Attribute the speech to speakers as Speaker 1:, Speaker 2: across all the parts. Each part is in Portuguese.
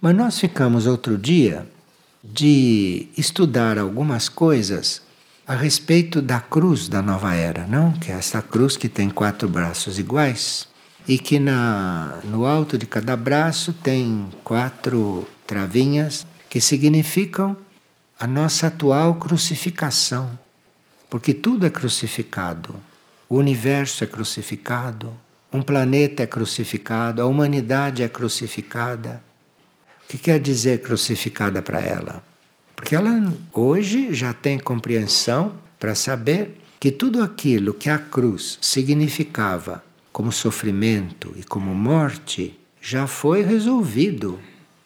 Speaker 1: Mas nós ficamos outro dia de estudar algumas coisas a respeito da cruz da nova era, não? Que é essa cruz que tem quatro braços iguais e que na, no alto de cada braço tem quatro travinhas que significam a nossa atual crucificação. Porque tudo é crucificado. O universo é crucificado, um planeta é crucificado, a humanidade é crucificada. O que quer dizer crucificada para ela? Porque ela hoje já tem compreensão para saber que tudo aquilo que a cruz significava como sofrimento e como morte já foi resolvido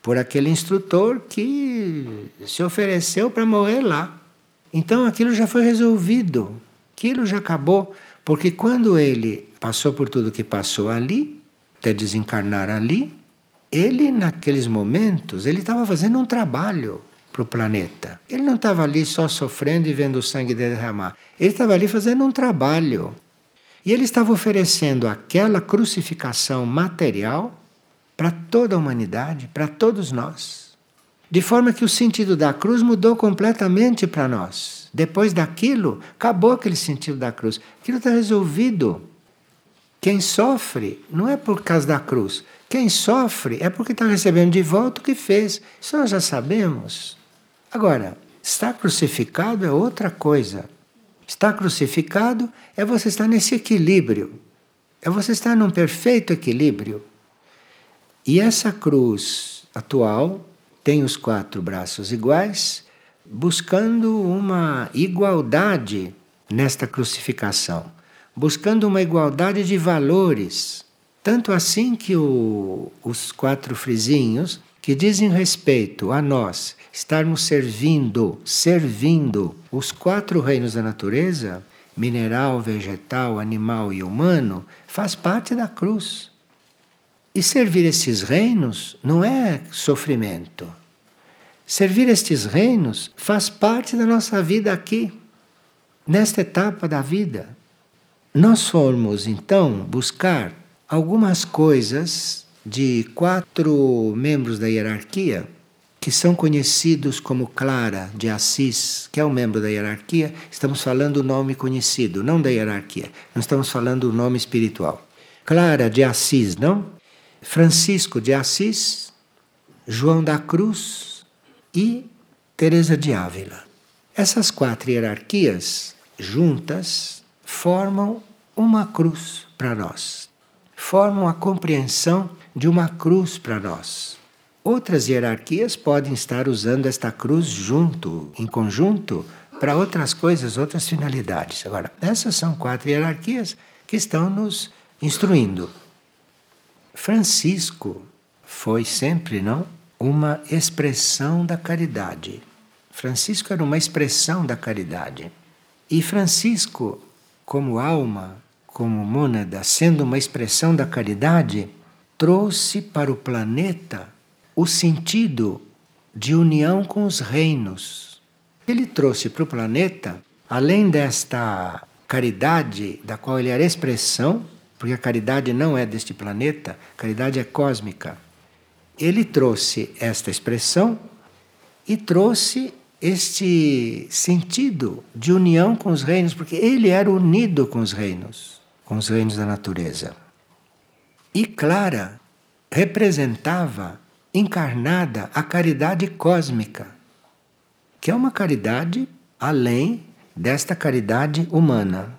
Speaker 1: por aquele instrutor que se ofereceu para morrer lá. Então aquilo já foi resolvido, aquilo já acabou, porque quando ele passou por tudo que passou ali, até desencarnar ali, ele naqueles momentos, ele estava fazendo um trabalho para o planeta. Ele não estava ali só sofrendo e vendo o sangue derramar. Ele estava ali fazendo um trabalho. E ele estava oferecendo aquela crucificação material para toda a humanidade, para todos nós. De forma que o sentido da cruz mudou completamente para nós. Depois daquilo, acabou aquele sentido da cruz. Aquilo está resolvido. Quem sofre não é por causa da cruz. Quem sofre é porque está recebendo de volta o que fez. Isso nós já sabemos. Agora, estar crucificado é outra coisa. Estar crucificado é você estar nesse equilíbrio. É você estar num perfeito equilíbrio. E essa cruz atual tem os quatro braços iguais, buscando uma igualdade nesta crucificação, buscando uma igualdade de valores. Tanto assim que o, os quatro frisinhos, que dizem respeito a nós, estarmos servindo, servindo os quatro reinos da natureza, mineral, vegetal, animal e humano, faz parte da cruz. E servir estes reinos não é sofrimento. Servir estes reinos faz parte da nossa vida aqui, nesta etapa da vida. Nós fomos então buscar algumas coisas de quatro membros da hierarquia que são conhecidos como Clara de Assis, que é um membro da hierarquia. Estamos falando o nome conhecido, não da hierarquia. Não estamos falando o nome espiritual. Clara de Assis, não? Francisco de Assis, João da Cruz e Teresa de Ávila. Essas quatro hierarquias juntas formam uma cruz para nós. Formam a compreensão de uma cruz para nós. Outras hierarquias podem estar usando esta cruz junto, em conjunto, para outras coisas, outras finalidades. Agora, essas são quatro hierarquias que estão nos instruindo. Francisco foi sempre, não, uma expressão da caridade. Francisco era uma expressão da caridade. E Francisco, como alma, como mônada, sendo uma expressão da caridade, trouxe para o planeta o sentido de união com os reinos. Ele trouxe para o planeta, além desta caridade da qual ele era expressão, porque a caridade não é deste planeta, a caridade é cósmica. Ele trouxe esta expressão e trouxe este sentido de união com os reinos, porque ele era unido com os reinos, com os reinos da natureza. E Clara representava encarnada a caridade cósmica, que é uma caridade além desta caridade humana.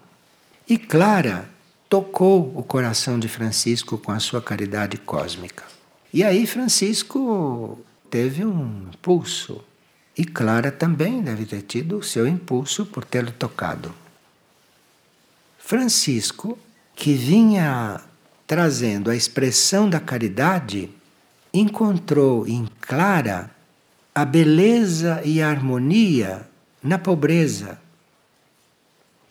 Speaker 1: E Clara tocou o coração de Francisco com a sua caridade cósmica. E aí Francisco teve um impulso. E Clara também deve ter tido o seu impulso por tê-lo tocado. Francisco, que vinha trazendo a expressão da caridade, encontrou em Clara a beleza e a harmonia na pobreza,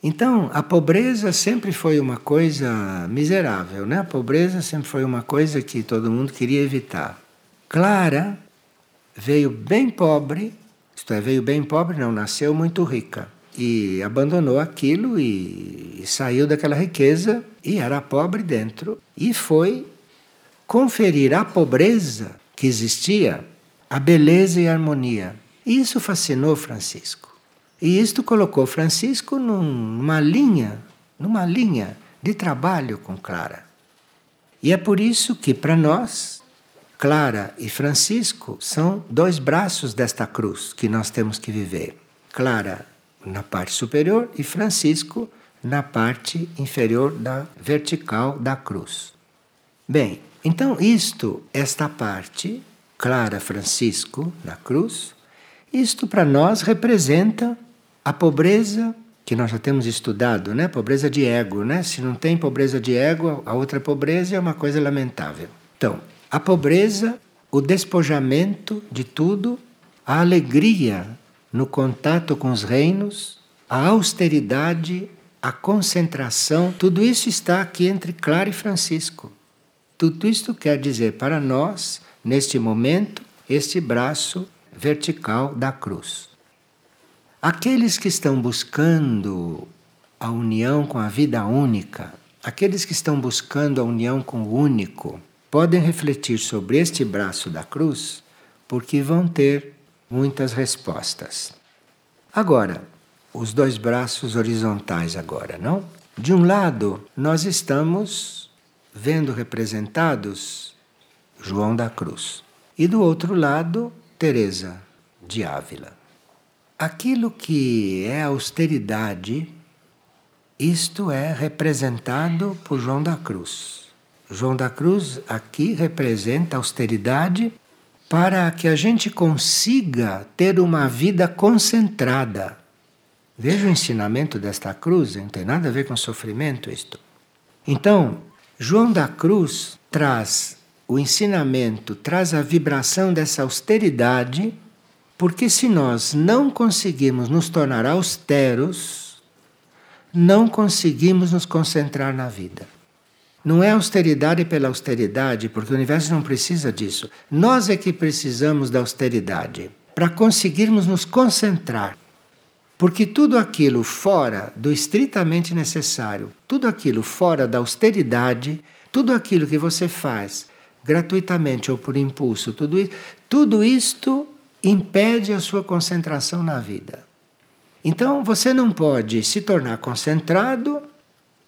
Speaker 1: então, a pobreza sempre foi uma coisa miserável, né? A pobreza sempre foi uma coisa que todo mundo queria evitar. Clara veio bem pobre, isto é, veio bem pobre, não, nasceu muito rica. E abandonou aquilo e, e saiu daquela riqueza e era pobre dentro. E foi conferir à pobreza que existia a beleza e a harmonia. E isso fascinou Francisco. E isto colocou Francisco numa linha, numa linha de trabalho com Clara. E é por isso que para nós Clara e Francisco são dois braços desta cruz que nós temos que viver. Clara na parte superior e Francisco na parte inferior da vertical da cruz. Bem, então isto, esta parte, Clara Francisco na cruz, isto para nós representa a pobreza que nós já temos estudado, né? Pobreza de ego, né? Se não tem pobreza de ego, a outra pobreza é uma coisa lamentável. Então, a pobreza, o despojamento de tudo, a alegria no contato com os reinos, a austeridade, a concentração, tudo isso está aqui entre Clara e Francisco. Tudo isto quer dizer para nós, neste momento, este braço vertical da cruz. Aqueles que estão buscando a união com a vida única, aqueles que estão buscando a união com o único, podem refletir sobre este braço da cruz, porque vão ter muitas respostas. Agora, os dois braços horizontais agora, não? De um lado, nós estamos vendo representados João da Cruz. E do outro lado, Teresa de Ávila. Aquilo que é austeridade, isto é representado por João da Cruz. João da Cruz aqui representa austeridade para que a gente consiga ter uma vida concentrada. Veja o ensinamento desta cruz, não tem nada a ver com sofrimento isto. Então, João da Cruz traz o ensinamento, traz a vibração dessa austeridade, porque se nós não conseguimos nos tornar austeros, não conseguimos nos concentrar na vida. Não é austeridade pela austeridade, porque o universo não precisa disso. Nós é que precisamos da austeridade para conseguirmos nos concentrar. Porque tudo aquilo fora do estritamente necessário, tudo aquilo fora da austeridade, tudo aquilo que você faz gratuitamente ou por impulso, tudo, isso, tudo isto impede a sua concentração na vida. Então você não pode se tornar concentrado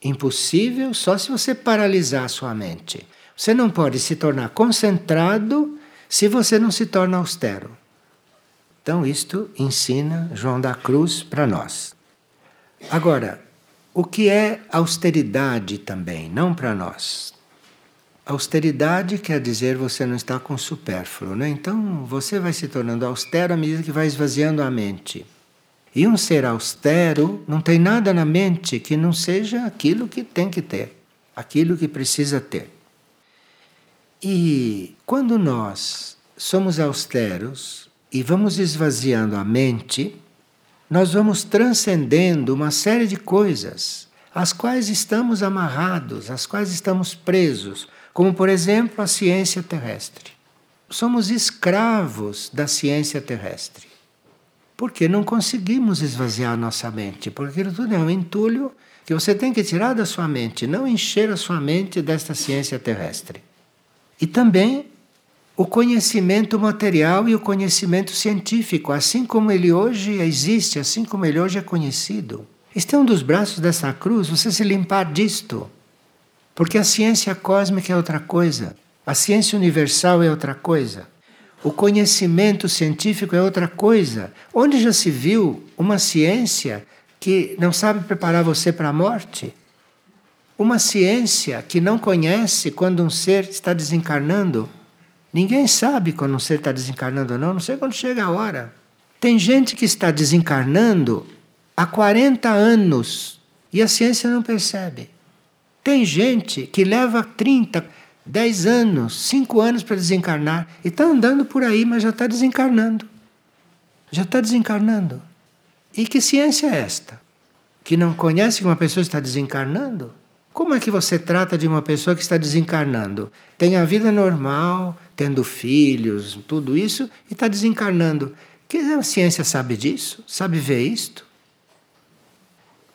Speaker 1: impossível só se você paralisar a sua mente. Você não pode se tornar concentrado se você não se torna austero. Então, isto ensina João da Cruz para nós. Agora, o que é austeridade também, não para nós? Austeridade quer dizer você não está com supérfluo, né? Então você vai se tornando austero à medida que vai esvaziando a mente. E um ser austero não tem nada na mente que não seja aquilo que tem que ter, aquilo que precisa ter. E quando nós somos austeros e vamos esvaziando a mente, nós vamos transcendendo uma série de coisas às quais estamos amarrados, às quais estamos presos, como por exemplo a ciência terrestre. Somos escravos da ciência terrestre. Porque não conseguimos esvaziar nossa mente, porque aquilo tudo é um entulho que você tem que tirar da sua mente, não encher a sua mente desta ciência terrestre. E também o conhecimento material e o conhecimento científico, assim como ele hoje existe, assim como ele hoje é conhecido. Este é um dos braços dessa cruz, você se limpar disto. Porque a ciência cósmica é outra coisa, a ciência universal é outra coisa. O conhecimento científico é outra coisa. Onde já se viu uma ciência que não sabe preparar você para a morte? Uma ciência que não conhece quando um ser está desencarnando? Ninguém sabe quando um ser está desencarnando ou não, não sei quando chega a hora. Tem gente que está desencarnando há 40 anos e a ciência não percebe. Tem gente que leva 30, 10 anos, 5 anos para desencarnar. E está andando por aí, mas já está desencarnando. Já está desencarnando. E que ciência é esta? Que não conhece que uma pessoa está desencarnando? Como é que você trata de uma pessoa que está desencarnando? Tem a vida normal, tendo filhos, tudo isso, e está desencarnando. Que a ciência sabe disso? Sabe ver isto?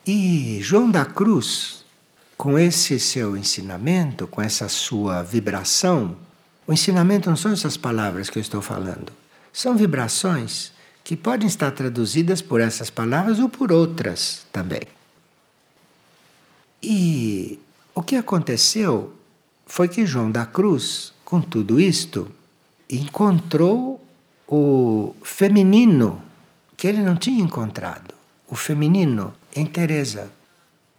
Speaker 1: E João da Cruz com esse seu ensinamento, com essa sua vibração, o ensinamento não são essas palavras que eu estou falando. São vibrações que podem estar traduzidas por essas palavras ou por outras também. E o que aconteceu foi que João da Cruz, com tudo isto, encontrou o feminino que ele não tinha encontrado, o feminino em Teresa.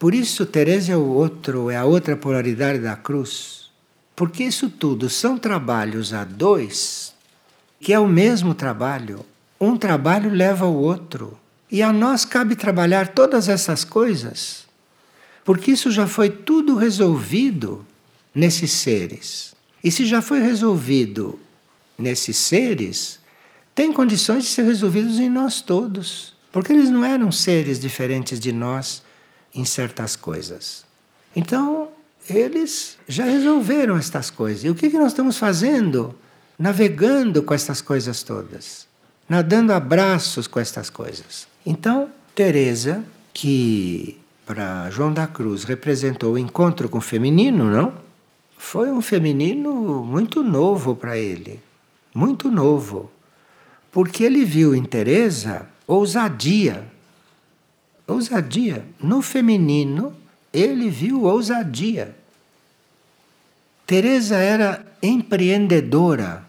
Speaker 1: Por isso Teresa é o outro, é a outra polaridade da cruz. Porque isso tudo são trabalhos a dois, que é o mesmo trabalho. Um trabalho leva ao outro. E a nós cabe trabalhar todas essas coisas, porque isso já foi tudo resolvido nesses seres. E se já foi resolvido nesses seres, tem condições de ser resolvidos em nós todos, porque eles não eram seres diferentes de nós em certas coisas. Então, eles já resolveram estas coisas. E o que, que nós estamos fazendo? Navegando com estas coisas todas, nadando abraços com estas coisas. Então, Teresa, que para João da Cruz representou o encontro com o feminino, não? Foi um feminino muito novo para ele, muito novo, porque ele viu em Teresa ousadia. Ousadia no feminino ele viu ousadia. Teresa era empreendedora,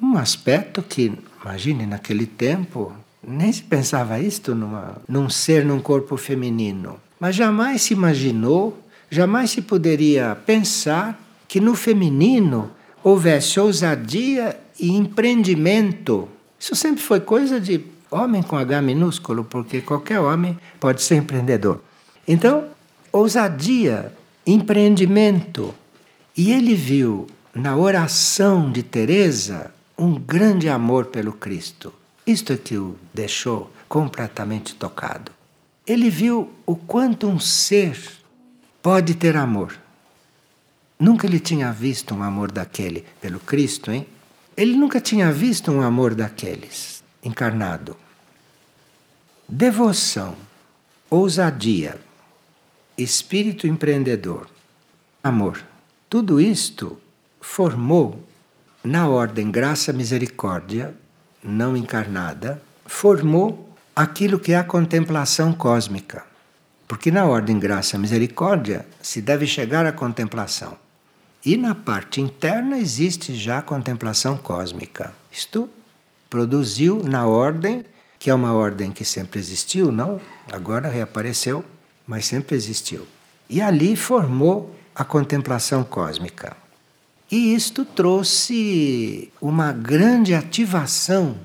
Speaker 1: um aspecto que, imagine, naquele tempo, nem se pensava isto numa, num ser num corpo feminino. Mas jamais se imaginou, jamais se poderia pensar que no feminino houvesse ousadia e empreendimento. Isso sempre foi coisa de homem com H minúsculo, porque qualquer homem pode ser empreendedor. Então, ousadia, empreendimento. E ele viu na oração de Teresa um grande amor pelo Cristo. Isto é que o deixou completamente tocado. Ele viu o quanto um ser pode ter amor. Nunca ele tinha visto um amor daquele pelo Cristo, hein? Ele nunca tinha visto um amor daqueles encarnado. Devoção, ousadia, espírito empreendedor, amor. Tudo isto formou na ordem graça misericórdia não encarnada, formou aquilo que é a contemplação cósmica. Porque na ordem graça misericórdia se deve chegar à contemplação. E na parte interna existe já a contemplação cósmica. Isto produziu na ordem, que é uma ordem que sempre existiu, não? Agora reapareceu mas sempre existiu. E ali formou a contemplação cósmica. E isto trouxe uma grande ativação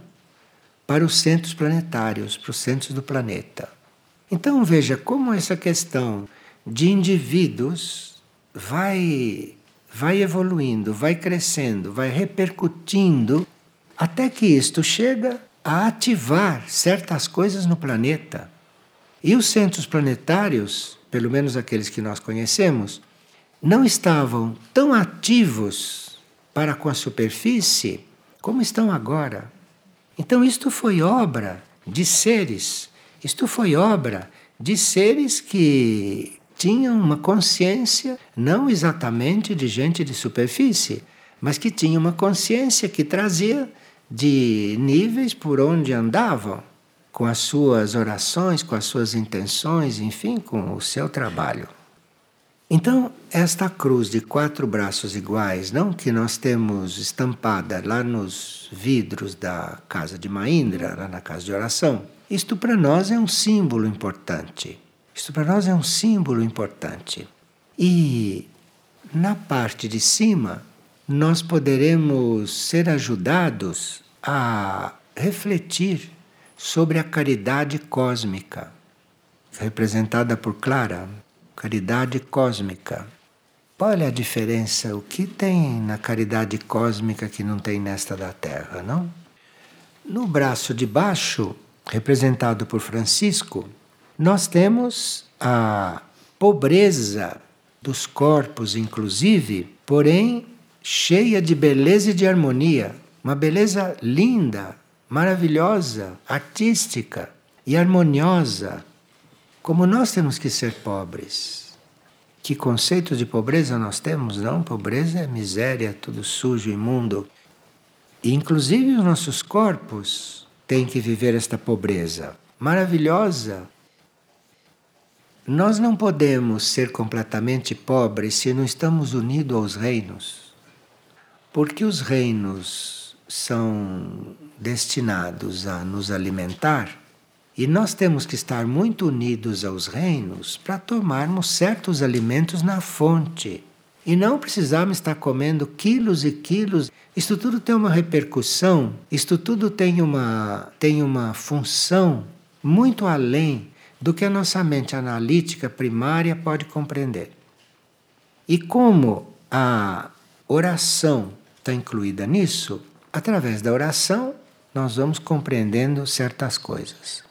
Speaker 1: para os centros planetários, para os centros do planeta. Então veja como essa questão de indivíduos vai vai evoluindo, vai crescendo, vai repercutindo até que isto chega a ativar certas coisas no planeta. E os centros planetários, pelo menos aqueles que nós conhecemos, não estavam tão ativos para com a superfície como estão agora. Então, isto foi obra de seres, isto foi obra de seres que tinham uma consciência, não exatamente de gente de superfície, mas que tinham uma consciência que trazia de níveis por onde andavam com as suas orações, com as suas intenções, enfim, com o seu trabalho. Então, esta cruz de quatro braços iguais, não que nós temos estampada lá nos vidros da casa de Maindra, lá na casa de oração, isto para nós é um símbolo importante. Isto para nós é um símbolo importante. E na parte de cima, nós poderemos ser ajudados a refletir sobre a caridade cósmica, representada por Clara, caridade cósmica. Olha a diferença, o que tem na caridade cósmica que não tem nesta da Terra, não? No braço de baixo, representado por Francisco, nós temos a pobreza dos corpos, inclusive, porém cheia de beleza e de harmonia, uma beleza linda, maravilhosa, artística e harmoniosa, como nós temos que ser pobres. Que conceito de pobreza nós temos? Não, pobreza é miséria, tudo sujo, imundo. E inclusive os nossos corpos têm que viver esta pobreza maravilhosa. Nós não podemos ser completamente pobres se não estamos unidos aos reinos. Porque os reinos são destinados a nos alimentar e nós temos que estar muito unidos aos reinos para tomarmos certos alimentos na fonte. E não precisarmos estar comendo quilos e quilos. Isto tudo tem uma repercussão, isto tudo tem uma, tem uma função muito além do que a nossa mente analítica primária pode compreender. E como a oração está incluída nisso, através da oração nós vamos compreendendo certas coisas.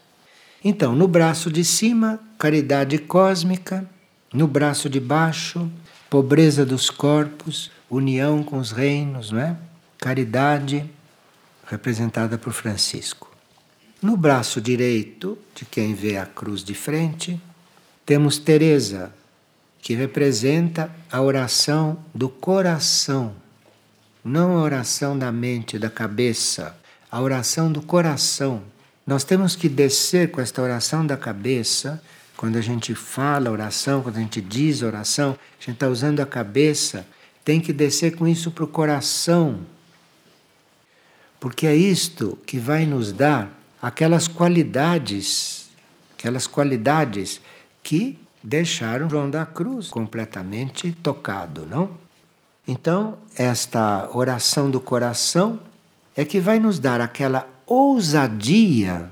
Speaker 1: Então, no braço de cima, caridade cósmica, no braço de baixo, pobreza dos corpos, união com os reinos, não é? Caridade representada por Francisco. No braço direito, de quem vê a cruz de frente, temos Teresa, que representa a oração do coração, não a oração da mente, da cabeça, a oração do coração nós temos que descer com esta oração da cabeça. Quando a gente fala oração, quando a gente diz oração, a gente está usando a cabeça, tem que descer com isso para o coração. Porque é isto que vai nos dar aquelas qualidades, aquelas qualidades que deixaram João da Cruz completamente tocado, não? Então, esta oração do coração é que vai nos dar aquela ousadia,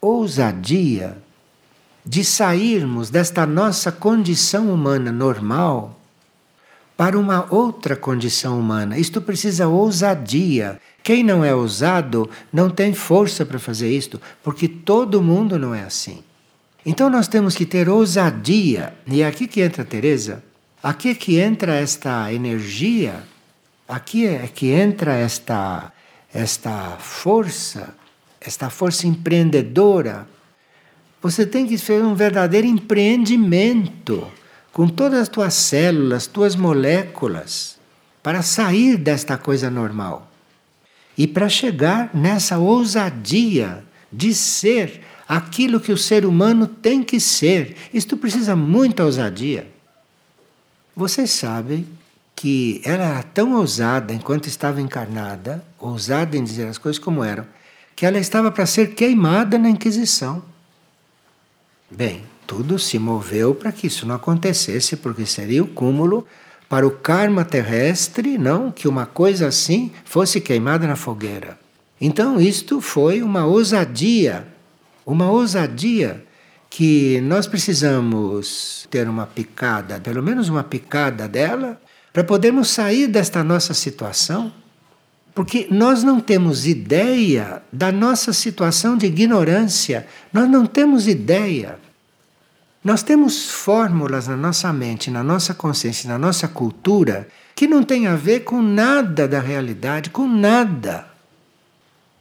Speaker 1: ousadia de sairmos desta nossa condição humana normal para uma outra condição humana. Isto precisa ousadia. Quem não é ousado não tem força para fazer isto, porque todo mundo não é assim. Então nós temos que ter ousadia. E é aqui que entra Teresa. Aqui é que entra esta energia. Aqui é que entra esta esta força, esta força empreendedora, você tem que fazer um verdadeiro empreendimento com todas as tuas células, tuas moléculas, para sair desta coisa normal e para chegar nessa ousadia de ser aquilo que o ser humano tem que ser. Isto precisa muita ousadia. Vocês sabem que ela era tão ousada enquanto estava encarnada, ousada em dizer as coisas como eram, que ela estava para ser queimada na Inquisição. Bem, tudo se moveu para que isso não acontecesse, porque seria o cúmulo para o karma terrestre, não que uma coisa assim fosse queimada na fogueira. Então, isto foi uma ousadia, uma ousadia que nós precisamos ter uma picada, pelo menos uma picada dela, para podermos sair desta nossa situação, porque nós não temos ideia da nossa situação de ignorância, nós não temos ideia. Nós temos fórmulas na nossa mente, na nossa consciência, na nossa cultura, que não tem a ver com nada da realidade, com nada.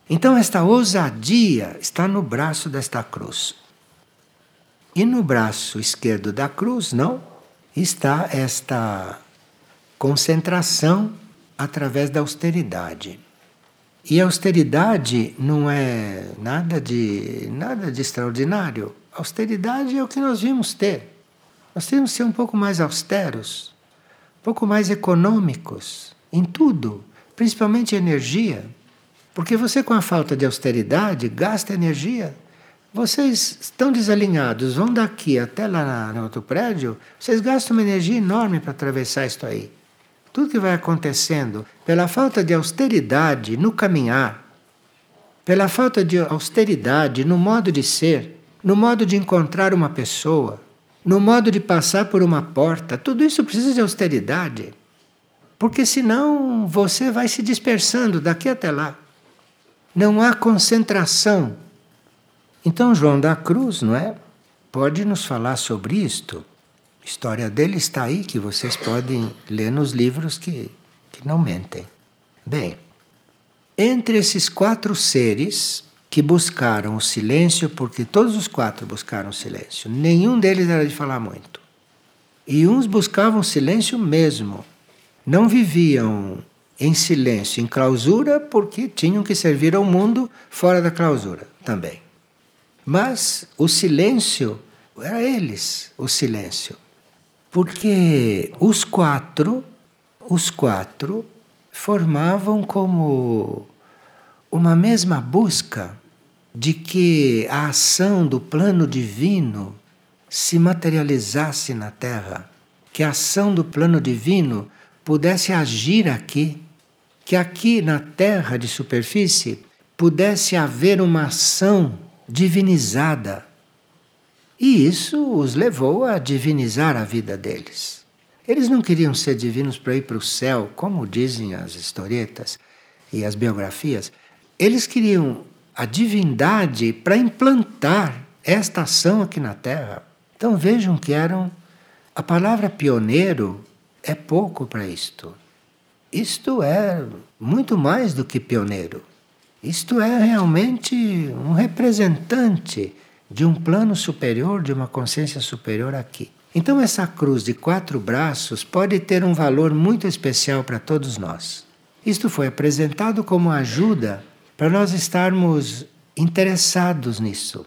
Speaker 1: Então, esta ousadia está no braço desta cruz. E no braço esquerdo da cruz, não, está esta concentração através da austeridade. E a austeridade não é nada de nada de extraordinário. A austeridade é o que nós vimos ter. Nós temos que ser um pouco mais austeros, um pouco mais econômicos em tudo, principalmente energia. Porque você com a falta de austeridade gasta energia. Vocês estão desalinhados, vão daqui até lá no outro prédio, vocês gastam uma energia enorme para atravessar isso aí. Tudo que vai acontecendo pela falta de austeridade no caminhar, pela falta de austeridade no modo de ser, no modo de encontrar uma pessoa, no modo de passar por uma porta, tudo isso precisa de austeridade. Porque senão você vai se dispersando daqui até lá. Não há concentração. Então João da Cruz, não é? Pode nos falar sobre isto. A história dele está aí, que vocês podem ler nos livros que, que não mentem. Bem, entre esses quatro seres que buscaram o silêncio, porque todos os quatro buscaram o silêncio, nenhum deles era de falar muito. E uns buscavam silêncio mesmo. Não viviam em silêncio, em clausura, porque tinham que servir ao mundo fora da clausura também. Mas o silêncio era eles, o silêncio. Porque os quatro, os quatro formavam como uma mesma busca de que a ação do plano divino se materializasse na Terra, que a ação do plano divino pudesse agir aqui, que aqui na Terra de superfície pudesse haver uma ação divinizada. E isso os levou a divinizar a vida deles. Eles não queriam ser divinos para ir para o céu, como dizem as historietas e as biografias. Eles queriam a divindade para implantar esta ação aqui na Terra. Então vejam que eram. A palavra pioneiro é pouco para isto. Isto é muito mais do que pioneiro. Isto é realmente um representante de um plano superior, de uma consciência superior aqui. Então, essa cruz de quatro braços pode ter um valor muito especial para todos nós. Isto foi apresentado como ajuda para nós estarmos interessados nisso,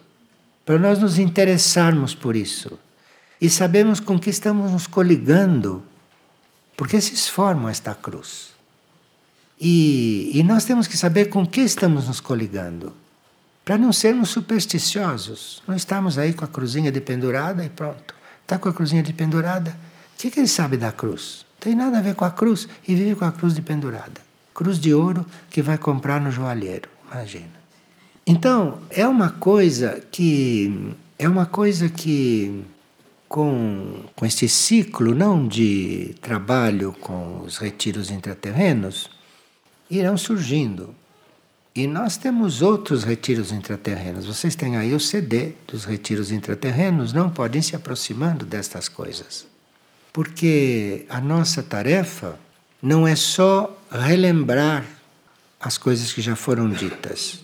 Speaker 1: para nós nos interessarmos por isso e sabemos com que estamos nos coligando, porque esses formam esta cruz. E, e nós temos que saber com que estamos nos coligando, para não sermos supersticiosos. Não estamos aí com a cruzinha de pendurada e pronto. Está com a cruzinha de pendurada? O que, que ele sabe da cruz? Tem nada a ver com a cruz e vive com a cruz de pendurada cruz de ouro que vai comprar no joalheiro. Imagina. Então, é uma coisa que é uma coisa que com, com este ciclo não de trabalho com os retiros intraterrenos irão surgindo. E nós temos outros retiros intraterrenos. Vocês têm aí o CD dos retiros intraterrenos, não podem se aproximando destas coisas. Porque a nossa tarefa não é só relembrar as coisas que já foram ditas,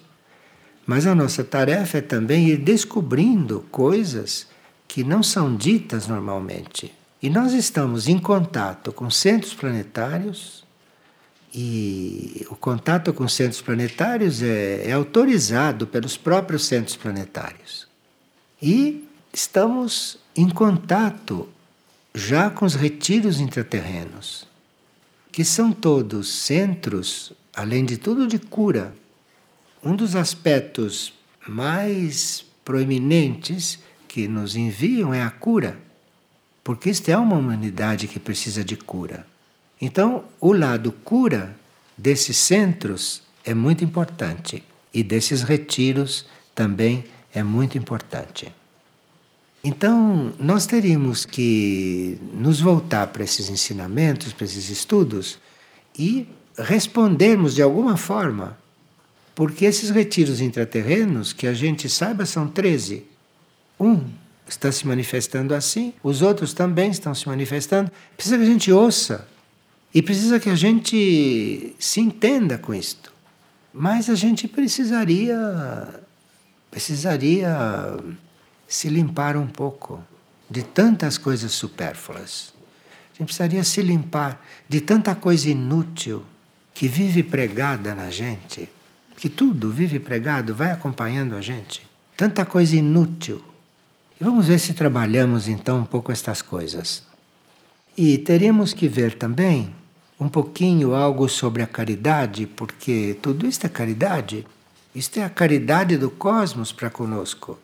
Speaker 1: mas a nossa tarefa é também ir descobrindo coisas que não são ditas normalmente. E nós estamos em contato com centros planetários, e o contato com centros planetários é, é autorizado pelos próprios centros planetários. E estamos em contato já com os retiros intraterrenos que são todos centros, além de tudo, de cura. Um dos aspectos mais proeminentes que nos enviam é a cura, porque esta é uma humanidade que precisa de cura. Então, o lado cura desses centros é muito importante e desses retiros também é muito importante. Então, nós teríamos que nos voltar para esses ensinamentos, para esses estudos e respondermos de alguma forma. Porque esses retiros intraterrenos, que a gente saiba, são 13. Um está se manifestando assim, os outros também estão se manifestando. Precisa que a gente ouça e precisa que a gente se entenda com isto. Mas a gente precisaria precisaria se limpar um pouco de tantas coisas supérfluas. A gente precisaria se limpar de tanta coisa inútil que vive pregada na gente, que tudo vive pregado, vai acompanhando a gente. Tanta coisa inútil. E vamos ver se trabalhamos então um pouco estas coisas. E teríamos que ver também um pouquinho algo sobre a caridade, porque tudo isto é caridade. Isto é a caridade do cosmos para conosco.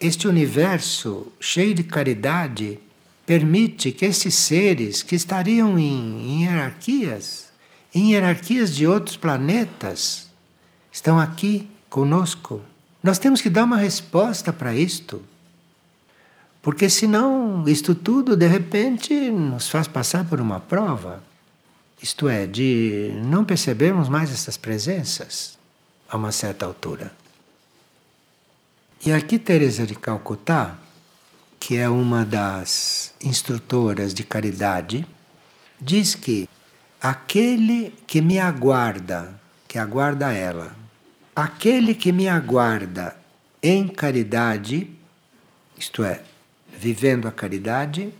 Speaker 1: Este universo cheio de caridade permite que esses seres que estariam em, em hierarquias, em hierarquias de outros planetas, estão aqui conosco. Nós temos que dar uma resposta para isto. Porque senão isto tudo de repente nos faz passar por uma prova. Isto é, de não percebermos mais essas presenças a uma certa altura. E aqui Teresa de Calcutá, que é uma das instrutoras de caridade, diz que aquele que me aguarda, que aguarda ela, aquele que me aguarda em caridade, isto é, vivendo a caridade,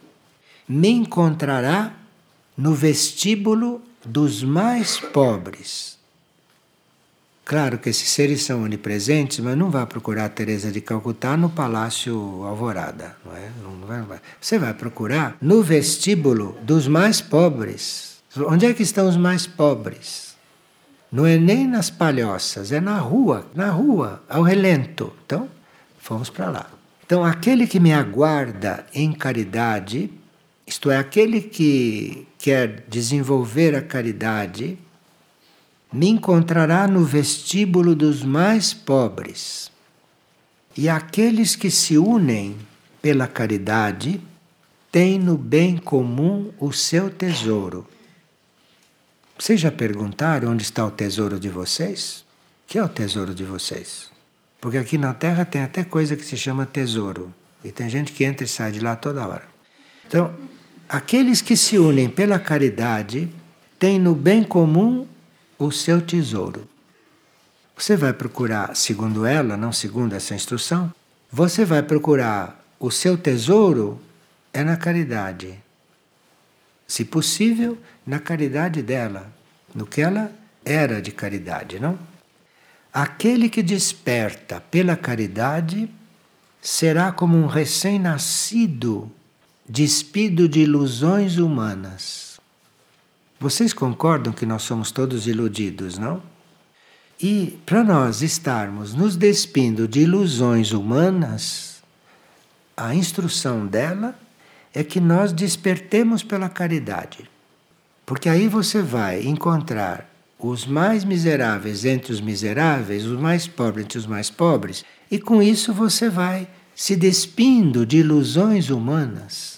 Speaker 1: me encontrará no vestíbulo dos mais pobres. Claro que esses seres são onipresentes, mas não vá procurar a Teresa de Calcutá no Palácio Alvorada, não é? Não vai, Você vai procurar no vestíbulo dos mais pobres. Onde é que estão os mais pobres? Não é nem nas palhoças, é na rua, na rua, ao relento. Então, fomos para lá. Então, aquele que me aguarda em caridade, isto é, aquele que quer desenvolver a caridade, me encontrará no vestíbulo dos mais pobres. E aqueles que se unem pela caridade têm no bem comum o seu tesouro. Vocês já perguntaram onde está o tesouro de vocês? O que é o tesouro de vocês? Porque aqui na Terra tem até coisa que se chama tesouro. E tem gente que entra e sai de lá toda hora. Então, aqueles que se unem pela caridade têm no bem comum o seu tesouro. Você vai procurar, segundo ela, não segundo essa instrução, você vai procurar o seu tesouro é na caridade. Se possível, na caridade dela, no que ela era de caridade, não? Aquele que desperta pela caridade será como um recém-nascido despido de ilusões humanas. Vocês concordam que nós somos todos iludidos, não? E para nós estarmos nos despindo de ilusões humanas, a instrução dela é que nós despertemos pela caridade. Porque aí você vai encontrar os mais miseráveis entre os miseráveis, os mais pobres entre os mais pobres, e com isso você vai se despindo de ilusões humanas.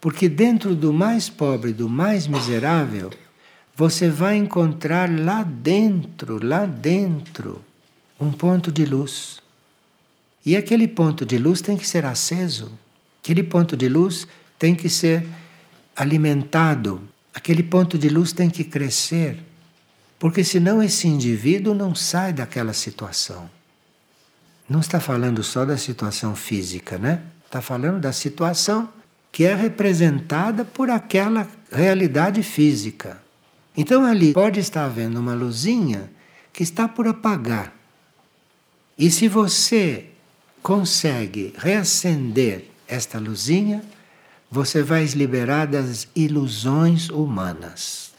Speaker 1: Porque dentro do mais pobre, do mais miserável, você vai encontrar lá dentro, lá dentro, um ponto de luz. E aquele ponto de luz tem que ser aceso. Aquele ponto de luz tem que ser alimentado. Aquele ponto de luz tem que crescer. Porque senão esse indivíduo não sai daquela situação. Não está falando só da situação física, né? Está falando da situação que é representada por aquela realidade física. Então ali pode estar havendo uma luzinha que está por apagar. E se você consegue reacender esta luzinha, você vai liberar das ilusões humanas.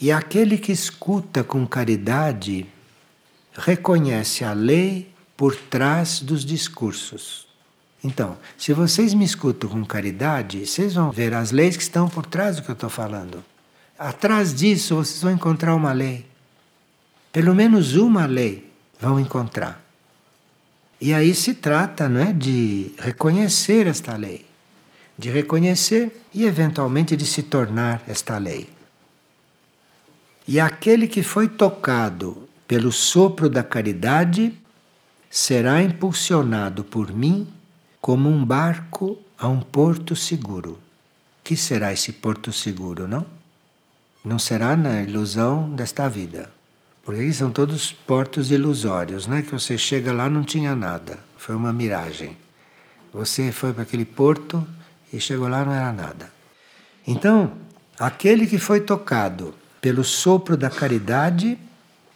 Speaker 1: E aquele que escuta com caridade reconhece a lei por trás dos discursos. Então, se vocês me escutam com caridade, vocês vão ver as leis que estão por trás do que eu estou falando. Atrás disso, vocês vão encontrar uma lei. Pelo menos uma lei vão encontrar. E aí se trata não é, de reconhecer esta lei, de reconhecer e eventualmente de se tornar esta lei. E aquele que foi tocado pelo sopro da caridade será impulsionado por mim como um barco a um porto seguro. Que será esse porto seguro, não? Não será na ilusão desta vida. Porque são todos portos ilusórios, né? Que você chega lá não tinha nada, foi uma miragem. Você foi para aquele porto e chegou lá não era nada. Então, aquele que foi tocado pelo sopro da caridade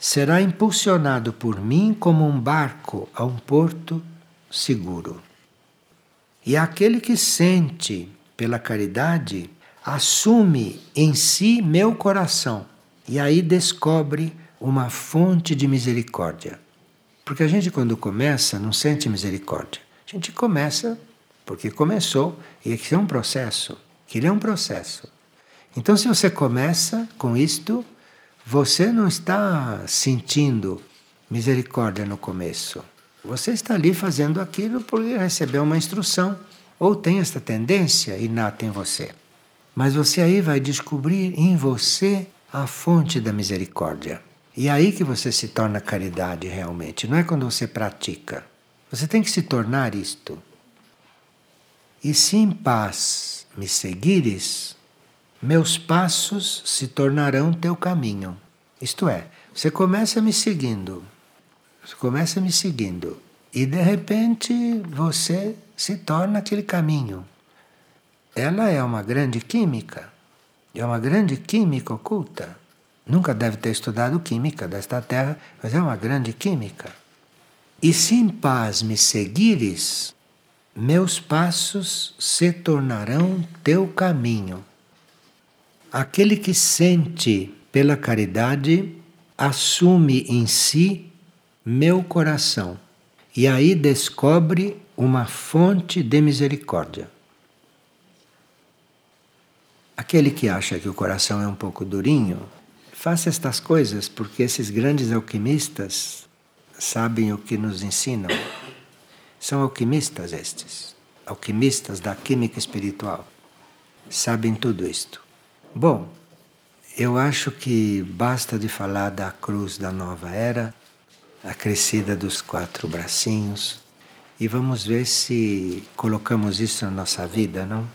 Speaker 1: será impulsionado por mim como um barco a um porto seguro. E aquele que sente pela caridade assume em si meu coração e aí descobre uma fonte de misericórdia. Porque a gente, quando começa, não sente misericórdia. A gente começa porque começou e que é um processo. Que ele é um processo. Então, se você começa com isto, você não está sentindo misericórdia no começo. Você está ali fazendo aquilo porque recebeu uma instrução ou tem esta tendência inata em você. Mas você aí vai descobrir em você a fonte da misericórdia. E é aí que você se torna caridade realmente, não é quando você pratica. Você tem que se tornar isto. E se em paz me seguires, meus passos se tornarão teu caminho. Isto é, você começa me seguindo, começa me seguindo e de repente você se torna aquele caminho. ela é uma grande química, é uma grande química oculta. Nunca deve ter estudado química desta terra, mas é uma grande química. E se em paz me seguires, meus passos se tornarão teu caminho. Aquele que sente pela caridade assume em si meu coração e aí descobre uma fonte de misericórdia. Aquele que acha que o coração é um pouco durinho, faça estas coisas porque esses grandes alquimistas sabem o que nos ensinam. São alquimistas estes, alquimistas da química espiritual. Sabem tudo isto. Bom, eu acho que basta de falar da cruz da nova era, a crescida dos quatro bracinhos, e vamos ver se colocamos isso na nossa vida, não?